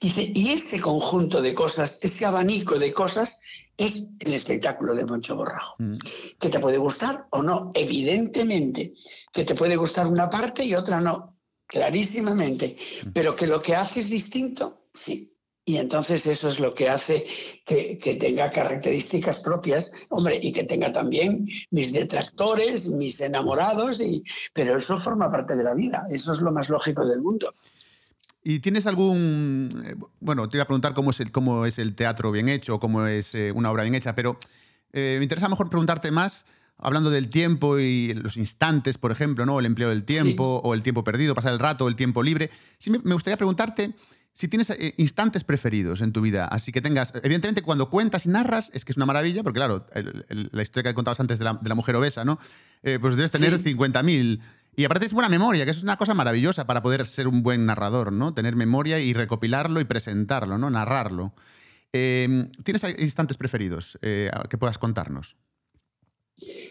Dice, y ese conjunto de cosas, ese abanico de cosas, es el espectáculo de Moncho Borrajo. Mm. Que te puede gustar o no, evidentemente. Que te puede gustar una parte y otra no, clarísimamente. Pero que lo que hace es distinto, sí. Y entonces eso es lo que hace que, que tenga características propias, hombre, y que tenga también mis detractores, mis enamorados, y, pero eso forma parte de la vida, eso es lo más lógico del mundo. ¿Y tienes algún... eh, Bueno, te iba a preguntar cómo es el, cómo es el teatro bien hecho, cómo es eh, una obra bien hecha, pero eh, me interesa mejor preguntarte más, hablando del tiempo y los instantes, por ejemplo, ¿no? el empleo del tiempo, o el tiempo perdido, pasar el rato, el tiempo libre. Sí, me gustaría preguntarte si tienes eh, instantes preferidos en tu vida, así que tengas... Evidentemente, cuando cuentas y narras, es que es una maravilla, porque claro, el- el- la historia que contabas antes de la, de la mujer obesa, ¿no? Eh, pues debes tener Sí. 50.000... Y aparte es buena memoria, que eso es una cosa maravillosa para poder ser un buen narrador, ¿no? Tener memoria y recopilarlo y presentarlo, ¿no? Narrarlo. Eh, ¿Tienes instantes preferidos eh, que puedas contarnos?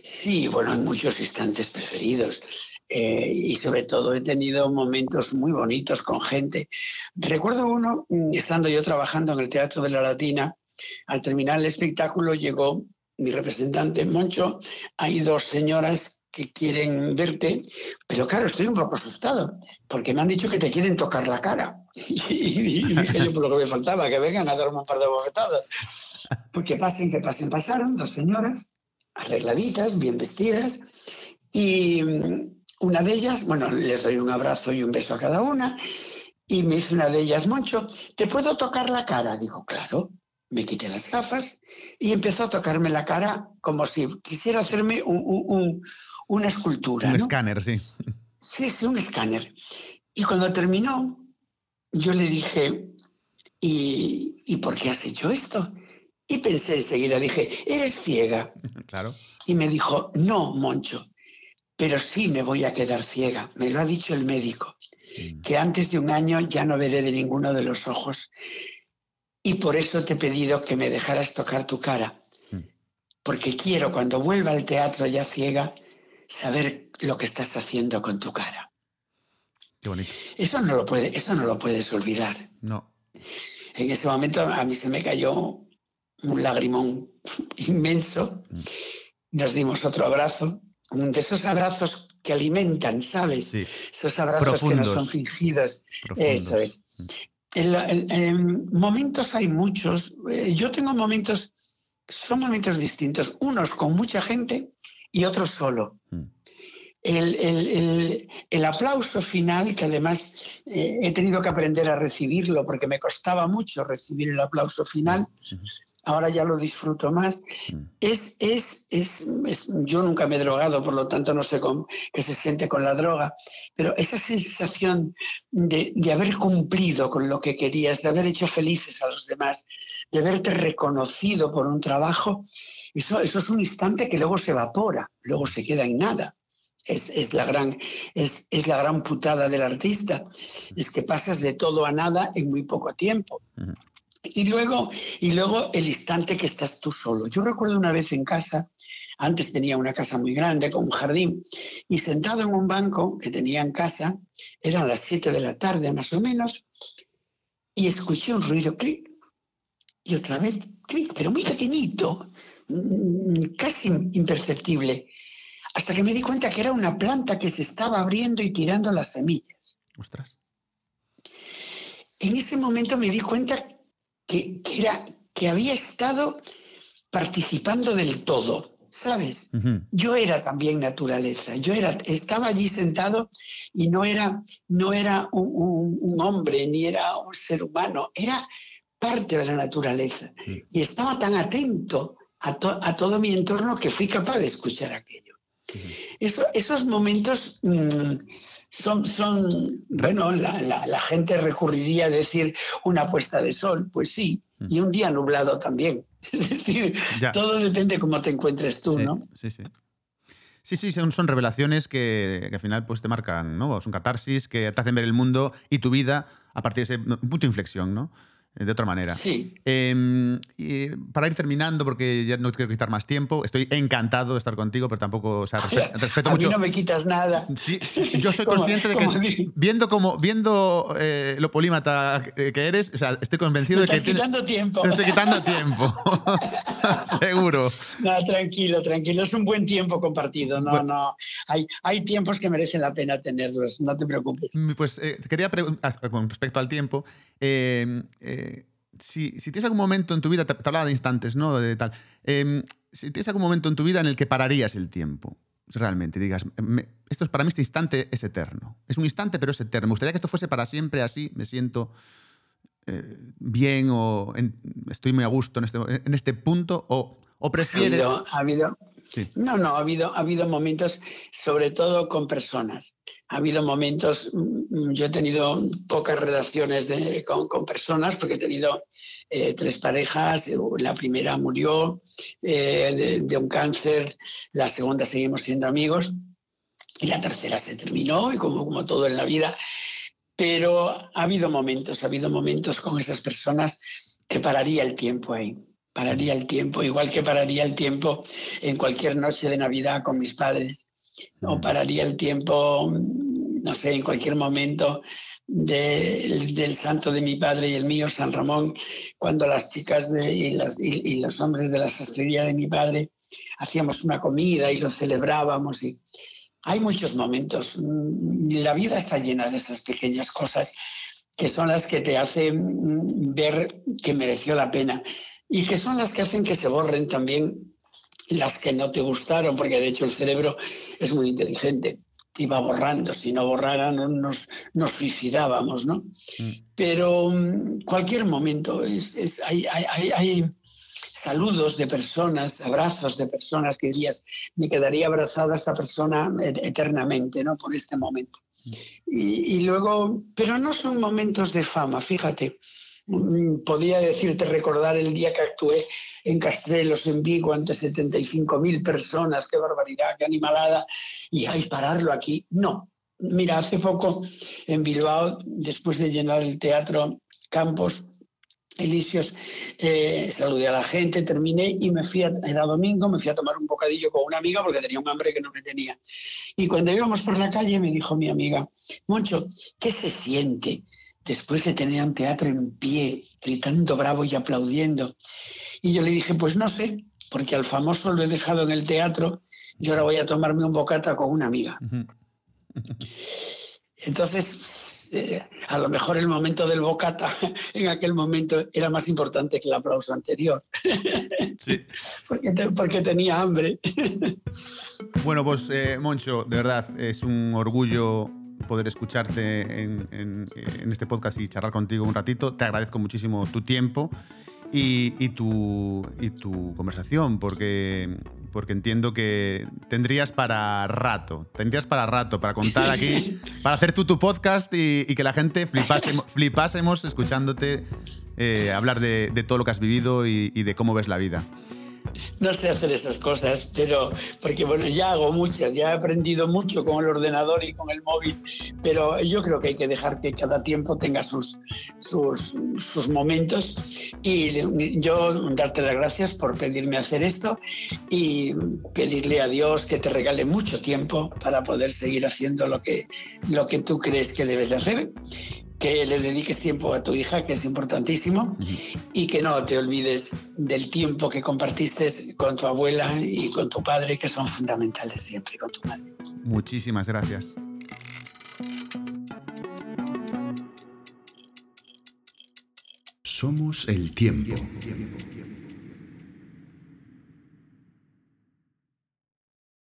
Sí, bueno, hay muchos instantes preferidos. eh, y sobre todo he tenido momentos muy bonitos con gente. Recuerdo uno, mm, estando yo trabajando en el Teatro de la Latina, al terminar el espectáculo llegó mi representante, Moncho, hay dos señoras que quieren verte, pero claro, estoy un poco asustado, porque me han dicho que te quieren tocar la cara. Y, dije yo, por lo que me faltaba, que vengan a darme un par de bofetadas. Pues que pasen, que pasen, pasaron dos señoras, arregladitas, bien vestidas, y mm, una de ellas, bueno, les doy un abrazo y un beso a cada una, y me dice una de ellas, Moncho, ¿te puedo tocar la cara? Digo, claro, me quité las gafas y empezó a tocarme la cara como si quisiera hacerme un- un- un- una escultura. Un ¿no? escáner, sí. Sí, sí, un escáner. Y cuando terminó, yo le dije, ¿y, ¿y por qué has hecho esto? Y pensé enseguida, dije, eres ciega. Claro. Y me dijo, no, Moncho, pero sí me voy a quedar ciega. Me lo ha dicho el médico, Mm. que antes de un año ya no veré de ninguno de los ojos. Y por eso te he pedido que me dejaras tocar tu cara. Mm. Porque quiero, cuando vuelva al teatro ya ciega, saber lo que estás haciendo con tu cara. Qué bonito. Eso no lo, puede, eso no lo puedes olvidar. No. En ese momento a mí se me cayó un lagrimón inmenso. Mm. Nos dimos otro abrazo, de esos abrazos que alimentan, ¿sabes? Sí. Esos abrazos que no son fingidos. Profundos. Eso es. En, en- en momentos hay muchos. Eh, Yo tengo momentos, son momentos distintos, unos con mucha gente y otros solo. Mm. El, el- el- el aplauso final, que además eh, he tenido que aprender a recibirlo porque me costaba mucho recibir el aplauso final, Ujú. ahora ya lo disfruto más. Mm. Es, es, es, es- yo nunca me he drogado, por lo tanto no sé cómo, qué se siente con la droga, pero esa sensación de, de haber cumplido con lo que querías, de haber hecho felices a los demás, de haberte reconocido por un trabajo, eso, eso es un instante que luego se evapora, luego se queda en nada. Es, es la gran, es, es la gran putada del artista, es que pasas de todo a nada en muy poco tiempo. Y luego, y luego el instante que estás tú solo. Yo recuerdo una vez en casa, antes tenía una casa muy grande con un jardín, y sentado en un banco que tenía en casa, eran las 7 de la tarde más o menos, y escuché un ruido, clic, y otra vez, clic, pero muy pequeñito, mm, casi imperceptible, hasta que me di cuenta que era una planta que se estaba abriendo y tirando las semillas. Ostras. En ese momento me di cuenta que, era, que había estado participando del todo, ¿sabes? Yo era también naturaleza, yo era, estaba allí sentado y no era, no era un, hombre ni era un ser humano, era parte de la naturaleza. Y estaba tan atento a, todo mi entorno que fui capaz de escuchar aquello. Esos momentos mm, son, son, bueno, la, gente recurriría a decir una puesta de sol, pues sí, y un día nublado también. Es decir, todo depende cómo te encuentres tú, ¿no? Sí, sí. Sí, sí, son, son revelaciones que, al final pues, te marcan, ¿no? Son catarsis que te hacen ver el mundo y tu vida a partir de ese punto de inflexión, ¿no? De otra manera. Sí. Em, y para ir terminando, porque ya no quiero quitar más tiempo, estoy encantado de estar contigo, pero tampoco, o sea, respeto, a mucho. Mí no me quitas nada. Sí, yo soy consciente de que viendo como viendo eh, lo polímata que eres, o sea, estoy convencido de que estoy quitando tiempo. Te estoy quitando tiempo. Seguro. No, tranquilo, tranquilo, es un buen tiempo compartido. No, no, hay, hay tiempos que merecen la pena tenerlos, no te preocupes. Pues eh, quería preguntar con respecto al tiempo. eh, eh si, tienes algún momento en tu vida, te, hablaba de instantes, ¿no? De tal. Em, si tienes algún momento en tu vida en el que pararías el tiempo, realmente, digas, esto es para mí este instante es eterno. Es un instante, pero es eterno. Me gustaría que esto fuese para siempre así, me siento eh, bien o estoy muy a gusto en este, en este punto, o, o prefieres... Ha habido, No, no, ha habido, ha habido momentos, sobre todo con personas ha habido momentos, mm, yo he tenido pocas relaciones con, personas porque he tenido eh, tres parejas, la primera murió eh, de, un cáncer, la segunda seguimos siendo amigos y la tercera se terminó y como, como todo en la vida, pero ha habido momentos, ha habido momentos con esas personas que pararía el tiempo ahí pararía el tiempo, igual que pararía el tiempo en cualquier noche de Navidad con mis padres, o pararía el tiempo, no sé, en cualquier momento del santo de mi padre y el mío, San Ramón, cuando las chicas y, los hombres de la sastrería de mi padre hacíamos una comida y lo celebrábamos. Y hay muchos momentos. La vida está llena de esas pequeñas cosas que son las que te hacen ver que mereció la pena y que son las que hacen que se borren también las que no te gustaron, porque de hecho el cerebro es muy inteligente, te iba borrando, si no borraran nos, nos suicidábamos, ¿no? Mm. Pero mm, cualquier momento, es, hay, hay, saludos de personas, abrazos de personas que dirías, me quedaría abrazada a esta persona eternamente, ¿no? Por este momento. Mm. Y, y luego, pero no son momentos de fama, fíjate, podía decirte, recordar el día que actué en Castrelos, en Vigo, ante 75.000 personas, qué barbaridad, qué animalada, y hay pararlo aquí. No. Mira, hace poco en Bilbao, después de llenar el teatro Campos, Elíseos, eh, saludé a la gente, terminé y me fui, a, era domingo, me fui a tomar un bocadillo con una amiga porque tenía un hambre que no me tenía. Y cuando íbamos por la calle me dijo mi amiga, Moncho, ¿qué se siente después de tener un teatro en pie, gritando bravo y aplaudiendo? Y yo le dije, pues no sé, porque al famoso lo he dejado en el teatro y ahora voy a tomarme un bocata con una amiga. Entonces, eh, a lo mejor el momento del bocata en aquel momento era más importante que el aplauso anterior. Sí. porque, tenía hambre. bueno, pues eh, Moncho, de verdad, es un orgullo poder escucharte en, en, este podcast y charlar contigo un ratito. Te agradezco muchísimo tu tiempo y, tu, y tu conversación, porque, porque entiendo que tendrías para rato, tendrías para rato para contar aquí, para hacer tú tu podcast y, que la gente flipásemos, flipásemos escuchándote eh, hablar de, todo lo que has vivido y, de cómo ves la vida. No sé hacer esas cosas, pero porque bueno, ya hago muchas, ya he aprendido mucho con el ordenador y con el móvil, pero yo creo que hay que dejar que cada tiempo tenga sus, sus, sus momentos. Y yo darte las gracias por pedirme hacer esto y pedirle a Dios que te regale mucho tiempo para poder seguir haciendo lo que, lo que tú crees que debes de hacer que le dediques tiempo a tu hija, que es importantísimo, y que no te olvides del tiempo que compartiste con tu abuela y con tu padre, que son fundamentales siempre, con tu madre. Muchísimas gracias. Somos el tiempo.